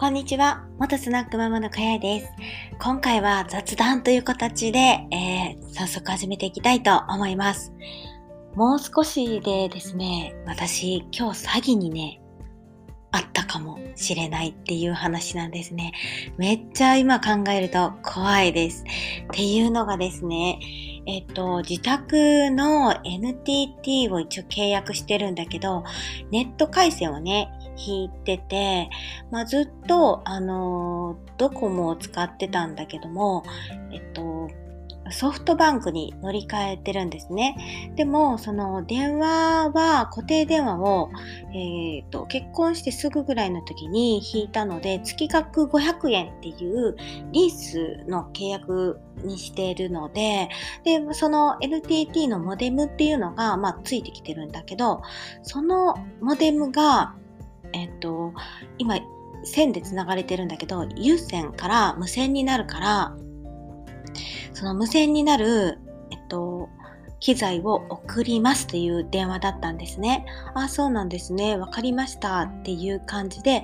こんにちは。元スナックママのかやです。今回は雑談という形で、えー、早速始めていきたいと思います。もう少しでですね、私今日詐欺にね、あったかもしれないっていう話なんですね。めっちゃ今考えると怖いです。っていうのがですね、えっと、自宅の NTT を一応契約してるんだけど、ネット回線をね、引いてて、まあ、ずっと、あの、ドコモを使ってたんだけども、えっと、ソフトバンクに乗り換えてるんですね。でも、その電話は固定電話を、えーと、結婚してすぐぐらいの時に引いたので、月額500円っていうリースの契約にしているので、で、その NTT のモデムっていうのが、まあ、ついてきてるんだけど、そのモデムが、えっ、と、今、線で繋がれてるんだけど、有線から無線になるから、その無線になる、えっと、機材を送りますという電話だったんですね。あ、そうなんですね。わかりましたっていう感じで、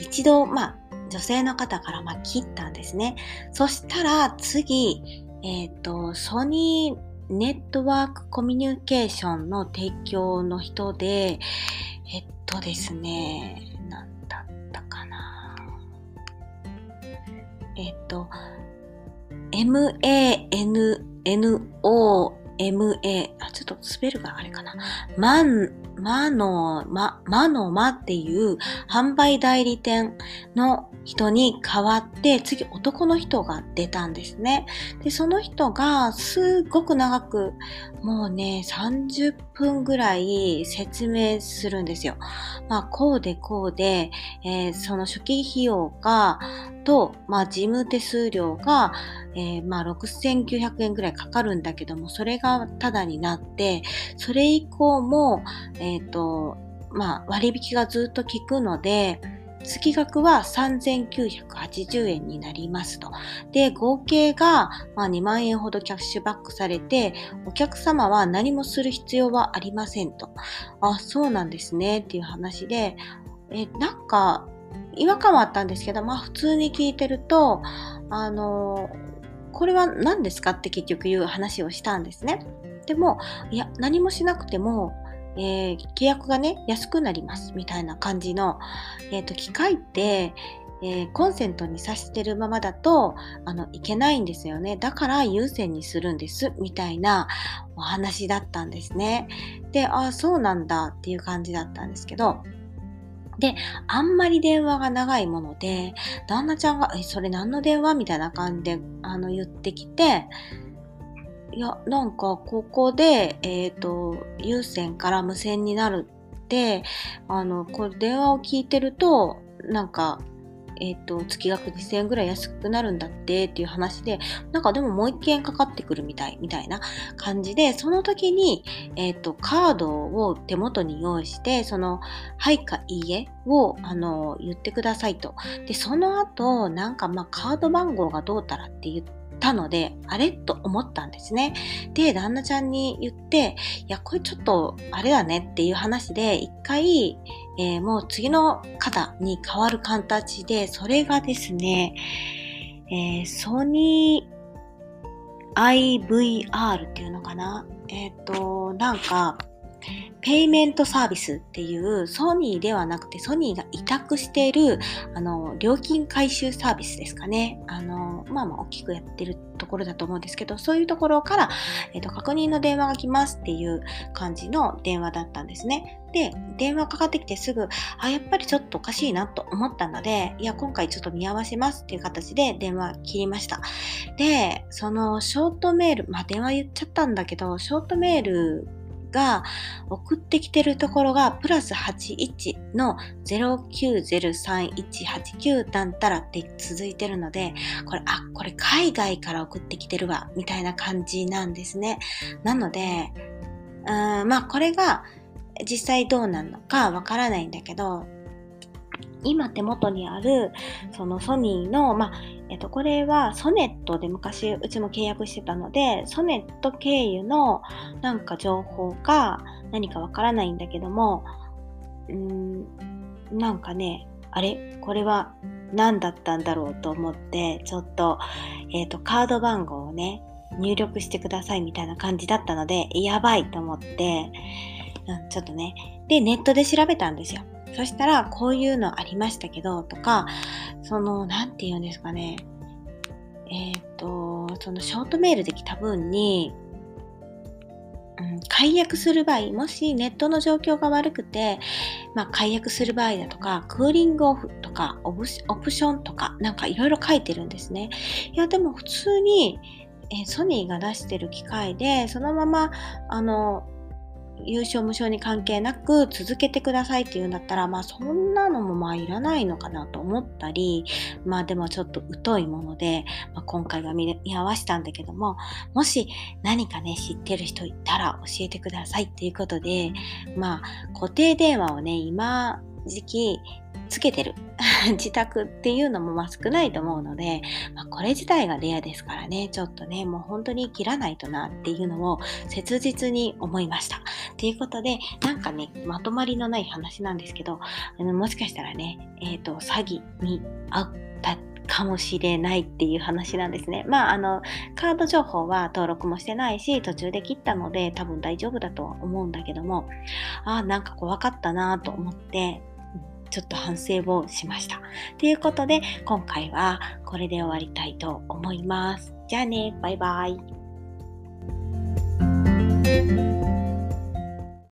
一度、まあ、女性の方からまあ切ったんですね。そしたら次、えっ、と、ソニーネットワークコミュニケーションの提供の人で、えっとですね、なんだったかな。えっと、MANNO ma、あ、ちょっとスペルがあれかな。マン、マの、ま、マのマっていう販売代理店の人に代わって、次男の人が出たんですね。で、その人がすっごく長く、もうね、30分ぐらい説明するんですよ。まあ、こうでこうで、えー、その初期費用が、と、まあ、事務手数料が、えー、まあ、6900円ぐらいかかるんだけども、それがタダになって、それ以降も、えっ、ー、と、まあ、割引がずっと効くので、月額は3980円になりますと。で、合計が、まあ、2万円ほどキャッシュバックされて、お客様は何もする必要はありませんと。あ、そうなんですねっていう話で、え、なんか、違和感はあったんですけど、まあ普通に聞いてると、あの、これは何ですかって結局言う話をしたんですね。でも、いや、何もしなくても、えー、契約がね、安くなります、みたいな感じの、えっ、ー、と、機械って、えー、コンセントに挿してるままだと、あの、いけないんですよね。だから有線にするんです、みたいなお話だったんですね。で、ああ、そうなんだっていう感じだったんですけど、で、あんまり電話が長いもので、旦那ちゃんが、え、それ何の電話？みたいな感じで、あの、言ってきて、いや、なんか、ここで、えっ、ー、と、有線から無線になるって、あの、これ電話を聞いてると、なんか、え、ー、と、月額2000円ぐらい安くなるんだってっていう話で、なんかでももう一件かかってくるみたい、みたいな感じで、その時に、えっ、ー、と、カードを手元に用意して、その、はいかいいえを、あの、言ってくださいと。で、その後、なんかまあ、カード番号がどうたらって言って、たので、あれと思ったんですね。で、旦那ちゃんに言って、いや、これちょっとあれだねっていう話で、一回、えー、もう次の方に変わる形で、それがですね、えー、ソニー IVR っていうのかな？えっ、ー、と、なんか、ペイメントサービスっていうソニーではなくてソニーが委託しているあの料金回収サービスですかね。あの、まあまあ大きくやってるところだと思うんですけど、そういうところから、えっ、と、確認の電話が来ますっていう感じの電話だったんですね。で、電話かかってきてすぐ、あ、やっぱりちょっとおかしいなと思ったので、いや、今回ちょっと見合わせますっていう形で電話切りました。で、そのショートメール、まあ電話言っちゃったんだけど、ショートメールが送ってきてるところがプラス81の09031189なんたらって続いてるので、これ、あ、これ海外から送ってきてるわ、みたいな感じなんですね。なので、うんまあこれが実際どうなのかわからないんだけど、今手元にあるそのソニーの、まあえっと、これはソネットで昔うちも契約してたのでソネット経由のなんか情報か何かわからないんだけどもうーんなんかねあれ？これは何だったんだろうと思って、ちょっと、えっ、ー、と、カード番号をね、入力してくださいみたいな感じだったので、やばいと思って、うん、ちょっとね。で、ネットで調べたんですよ。そしたら、こういうのありましたけど、とか、その、なんて言うんですかね。えっ、と、そのショートメールで来た分に、うん、解約する場合、もしネットの状況が悪くて、まあ、解約する場合だとか、クーリングオフとか、オプションとか、なんかいろいろ書いてるんですね。いや、でも普通に、えソニーが出してる機械で、そのまま、あの、優勝無償に関係なく続けてくださいって言うんだったら、まあそんなのもまあいらないのかなと思ったり、まあでもちょっと疎いもので、まあ、今回は見合わせたんだけども、もし何かね、知ってる人いたら教えてくださいっていうことで、まあ固定電話をね、今時期つけてる 自宅っていうのもまあ少ないと思うので、まあ、これ自体がレアですからね、ちょっとね、もう本当に切らないとなっていうのを切実に思いました。ということで、なんかね、まとまりのない話なんですけど、あのもしかしたらね、えっ、ー、と、詐欺に遭ったかもしれないっていう話なんですね。まあ、あの、カード情報は登録もしてないし、途中で切ったので多分大丈夫だとは思うんだけども、ああ、なんか怖かったなと思って、ちょっと反省をしました。ということで、今回はこれで終わりたいと思います。じゃあね、バイバイ。